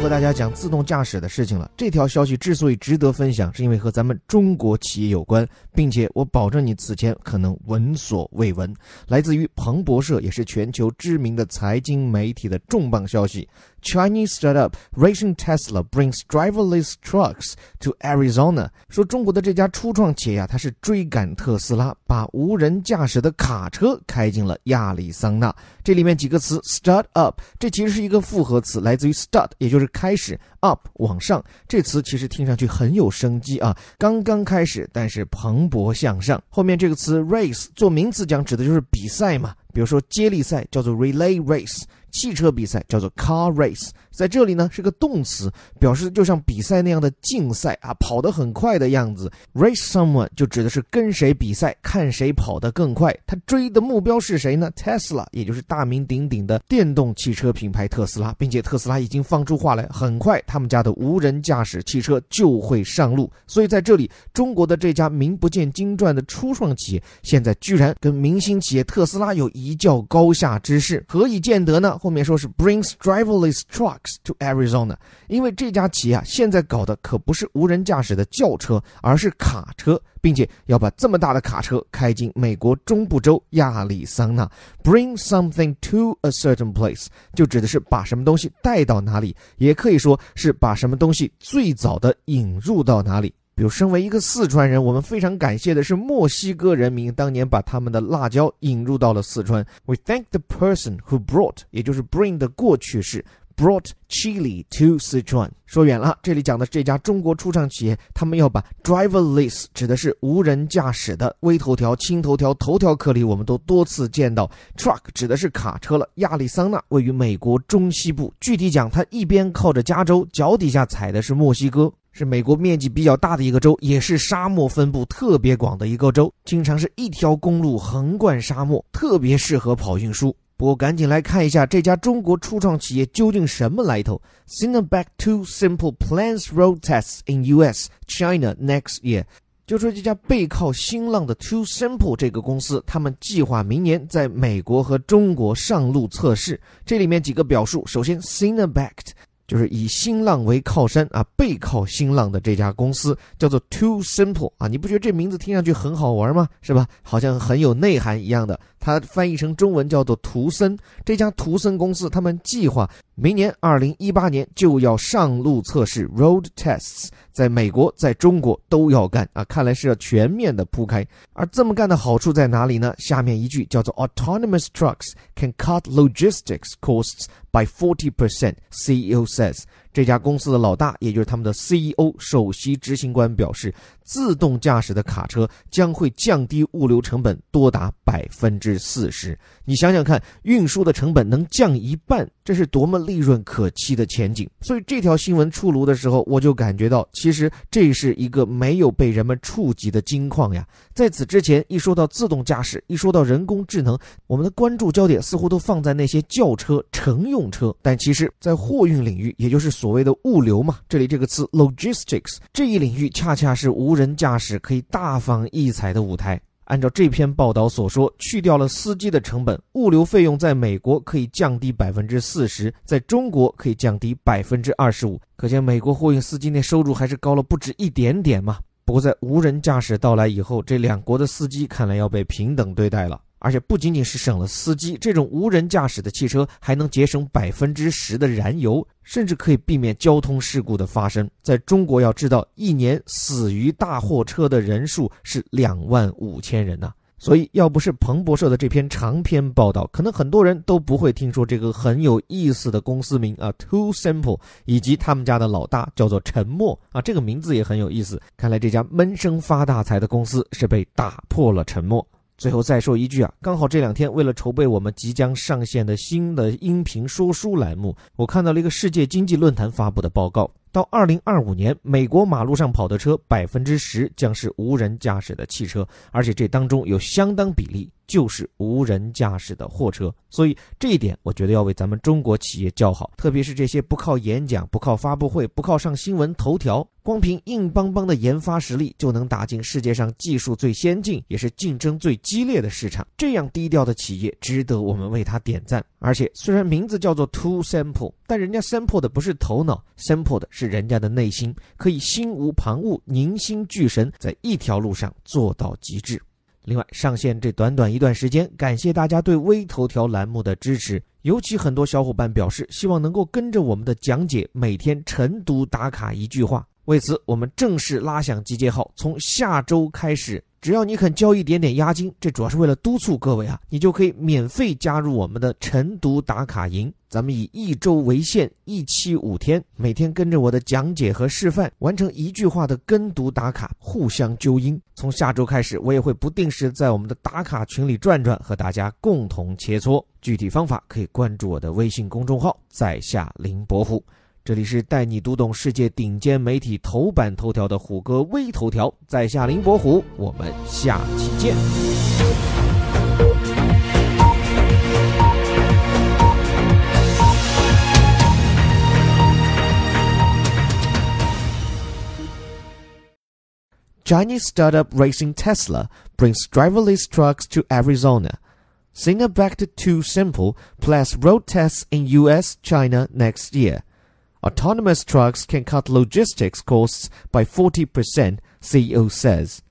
和大家讲自动驾驶的事情了。这条消息之所以值得分享，是因为和咱们中国企业有关，并且我保证你此前可能闻所未闻。来自于彭博社，也是全球知名的财经媒体的重磅消息：Chinese startup racing Tesla brings driverless trucks to Arizona。说中国的这家初创企业呀，它是追赶特斯拉，把无人驾驶的卡车开进了亚利桑那。这里面几个词：start up，这其实是一个复合词，来自于 start，也就是开始；up 往上。这词其实听上去很有生机啊，刚刚开始，但是蓬勃向上。后面这个词 race 做名词讲，指的就是比赛嘛，比如说接力赛叫做 relay race。汽车比赛叫做 car race，在这里呢是个动词，表示就像比赛那样的竞赛啊，跑得很快的样子。race someone 就指的是跟谁比赛，看谁跑得更快。他追的目标是谁呢？Tesla，也就是大名鼎鼎的电动汽车品牌特斯拉，并且特斯拉已经放出话来，很快他们家的无人驾驶汽车就会上路。所以在这里，中国的这家名不见经传的初创企业，现在居然跟明星企业特斯拉有一较高下之势，何以见得呢？后面说是 brings driverless trucks to Arizona，因为这家企业啊，现在搞的可不是无人驾驶的轿车，而是卡车，并且要把这么大的卡车开进美国中部州亚利桑那。Bring something to a certain place，就指的是把什么东西带到哪里，也可以说是把什么东西最早的引入到哪里。比如，身为一个四川人，我们非常感谢的是墨西哥人民当年把他们的辣椒引入到了四川。We thank the person who brought，也就是 bring 的过去式，brought chili to Sichuan。说远了，这里讲的这家中国初创企业，他们要把 driverless 指的是无人驾驶的。微头条、轻头条、头条课里我们都多次见到，truck 指的是卡车了。亚利桑那位于美国中西部，具体讲，它一边靠着加州，脚底下踩的是墨西哥。是美国面积比较大的一个州，也是沙漠分布特别广的一个州，经常是一条公路横贯沙漠，特别适合跑运输。不过，赶紧来看一下这家中国初创企业究竟什么来头。Cineback Two Simple plans road tests in U.S. China next year。就说这家背靠新浪的 Two Simple 这个公司，他们计划明年在美国和中国上路测试。这里面几个表述，首先 Cineback。就是以新浪为靠山啊，背靠新浪的这家公司叫做 Too Simple 啊，你不觉得这名字听上去很好玩吗？是吧？好像很有内涵一样的。它翻译成中文叫做图森。这家图森公司，他们计划明年二零一八年就要上路测试 road tests，在美国、在中国都要干啊。看来是要全面的铺开。而这么干的好处在哪里呢？下面一句叫做 Autonomous trucks can cut logistics costs。by forty percent, CEO says. 这家公司的老大，也就是他们的 CEO 首席执行官表示，自动驾驶的卡车将会降低物流成本多达百分之四十。你想想看，运输的成本能降一半，这是多么利润可期的前景！所以这条新闻出炉的时候，我就感觉到，其实这是一个没有被人们触及的金矿呀。在此之前，一说到自动驾驶，一说到人工智能，我们的关注焦点似乎都放在那些轿车、乘用车，但其实，在货运领域，也就是所谓的物流嘛，这里这个词 logistics 这一领域恰恰是无人驾驶可以大放异彩的舞台。按照这篇报道所说，去掉了司机的成本，物流费用在美国可以降低百分之四十，在中国可以降低百分之二十五。可见美国货运司机那收入还是高了不止一点点嘛。不过在无人驾驶到来以后，这两国的司机看来要被平等对待了。而且不仅仅是省了司机，这种无人驾驶的汽车还能节省百分之十的燃油，甚至可以避免交通事故的发生。在中国，要知道一年死于大货车的人数是两万五千人呐。所以，要不是彭博社的这篇长篇报道，可能很多人都不会听说这个很有意思的公司名啊，Too Simple，以及他们家的老大叫做沉默啊，这个名字也很有意思。看来这家闷声发大财的公司是被打破了沉默。最后再说一句啊，刚好这两天为了筹备我们即将上线的新的音频说书栏目，我看到了一个世界经济论坛发布的报告，到二零二五年，美国马路上跑的车百分之十将是无人驾驶的汽车，而且这当中有相当比例。就是无人驾驶的货车。所以这一点，我觉得要为咱们中国企业叫好，特别是这些不靠演讲、不靠发布会、不靠上新闻头条，光凭硬邦邦的研发实力就能打进世界上技术最先进，也是竞争最激烈的市场。这样低调的企业，值得我们为他点赞。而且，虽然名字叫做 To Sample，但人家 Sample 的不是头脑，Sample 的是人家的内心，可以心无旁骛、凝心聚神，在一条路上做到极致。另外，上线这短短一段时间，感谢大家对微头条栏目的支持。尤其很多小伙伴表示，希望能够跟着我们的讲解，每天晨读打卡一句话。为此，我们正式拉响集结号，从下周开始。只要你肯交一点点押金，这主要是为了督促各位啊，你就可以免费加入我们的晨读打卡营。咱们以一周为限，一期五天，每天跟着我的讲解和示范，完成一句话的跟读打卡，互相纠音。从下周开始，我也会不定时在我们的打卡群里转转，和大家共同切磋。具体方法可以关注我的微信公众号“在下林伯虎”。这里是带你读懂世界顶尖媒体头版头条的虎哥微头条，在下林伯虎，我们下期见。Chinese startup racing Tesla brings driverless trucks to Arizona. Singer backed Too Simple plus road tests in US, China next year. Autonomous trucks can cut logistics costs by 40%, CEO says.